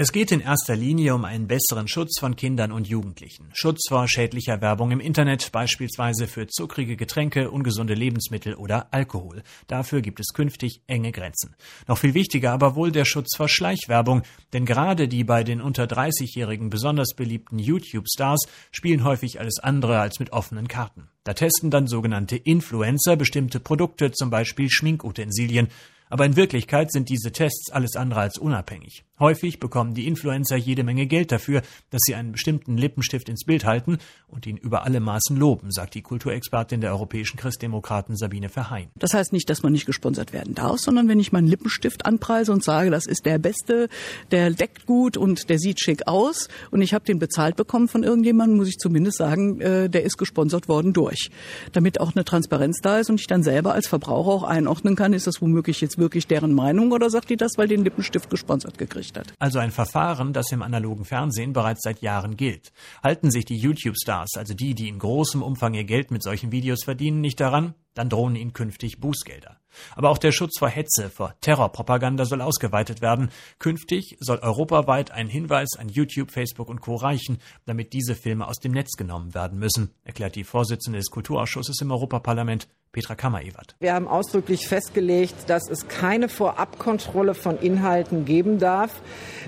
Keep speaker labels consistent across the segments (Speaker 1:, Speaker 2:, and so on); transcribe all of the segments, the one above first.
Speaker 1: Es geht in erster Linie um einen besseren Schutz von Kindern und Jugendlichen. Schutz vor schädlicher Werbung im Internet, beispielsweise für zuckrige Getränke, ungesunde Lebensmittel oder Alkohol. Dafür gibt es künftig enge Grenzen. Noch viel wichtiger aber wohl der Schutz vor Schleichwerbung, denn gerade die bei den unter 30-Jährigen besonders beliebten YouTube-Stars spielen häufig alles andere als mit offenen Karten. Da testen dann sogenannte Influencer bestimmte Produkte, zum Beispiel Schminkutensilien. Aber in Wirklichkeit sind diese Tests alles andere als unabhängig. Häufig bekommen die Influencer jede Menge Geld dafür, dass sie einen bestimmten Lippenstift ins Bild halten und ihn über alle Maßen loben, sagt die Kulturexpertin der europäischen Christdemokraten Sabine Verheyen.
Speaker 2: Das heißt nicht, dass man nicht gesponsert werden darf, sondern wenn ich meinen Lippenstift anpreise und sage, das ist der beste, der deckt gut und der sieht schick aus und ich habe den bezahlt bekommen von irgendjemandem, muss ich zumindest sagen, äh, der ist gesponsert worden durch. Damit auch eine Transparenz da ist und ich dann selber als Verbraucher auch einordnen kann, ist das womöglich jetzt wirklich deren Meinung oder sagt die das, weil den Lippenstift gesponsert gekriegt
Speaker 1: erleichtert. Also ein Verfahren, das im analogen Fernsehen bereits seit Jahren gilt. Halten sich die YouTube-Stars, also die, die in großem Umfang ihr Geld mit solchen Videos verdienen, nicht daran, dann drohen ihnen künftig Bußgelder. Aber auch der Schutz vor Hetze, vor Terrorpropaganda soll ausgeweitet werden. Künftig soll europaweit ein Hinweis an YouTube, Facebook und Co. reichen, damit diese Filme aus dem Netz genommen werden müssen, erklärt die Vorsitzende des Kulturausschusses im Europaparlament, Petra Kammer-Ewert.
Speaker 3: Wir haben ausdrücklich festgelegt, dass es keine Vorabkontrolle von Inhalten geben darf.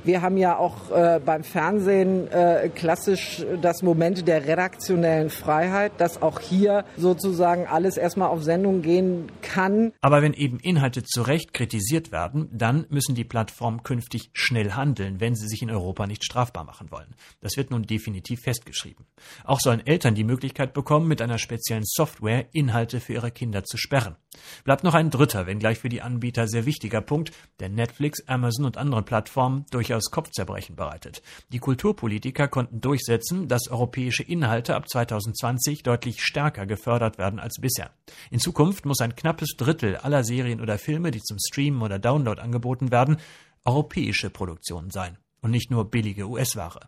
Speaker 3: Wir haben ja auch äh, beim Fernsehen äh, klassisch das Moment der redaktionellen Freiheit, dass auch hier sozusagen alles erstmal auf Sendung gehen kann.
Speaker 1: Aber wenn eben Inhalte zu Recht kritisiert werden, dann müssen die Plattformen künftig schnell handeln, wenn sie sich in Europa nicht strafbar machen wollen. Das wird nun definitiv festgeschrieben. Auch sollen Eltern die Möglichkeit bekommen, mit einer speziellen Software Inhalte für ihre Kinder zu sperren. Bleibt noch ein dritter, wenngleich für die Anbieter sehr wichtiger Punkt, der Netflix, Amazon und anderen Plattformen durchaus Kopfzerbrechen bereitet. Die Kulturpolitiker konnten durchsetzen, dass europäische Inhalte ab 2020 deutlich stärker gefördert werden als bisher. In Zukunft muss ein knappes Drittel aller Serien oder Filme, die zum Streamen oder Download angeboten werden, europäische Produktionen sein und nicht nur billige US-Ware.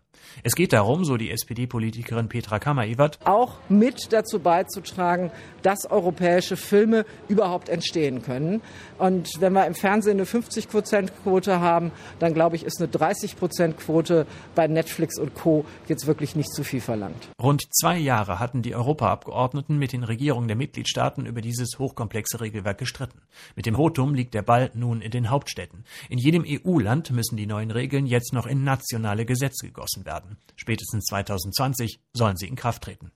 Speaker 1: Es geht darum, so die SPD-Politikerin Petra Kammer-Ewert,
Speaker 3: auch mit dazu beizutragen, dass europäische Filme überhaupt entstehen können. Und wenn wir im Fernsehen eine 50-Prozent-Quote haben, dann glaube ich, ist eine 30-Prozent-Quote bei Netflix und Co. jetzt wirklich nicht zu viel verlangt.
Speaker 1: Rund zwei Jahre hatten die Europaabgeordneten mit den Regierungen der Mitgliedstaaten über dieses hochkomplexe Regelwerk gestritten. Mit dem Votum liegt der Ball nun in den Hauptstädten. In jedem EU-Land müssen die neuen Regeln jetzt noch in nationale Gesetze gegossen werden. Spätestens 2020 sollen sie in Kraft treten.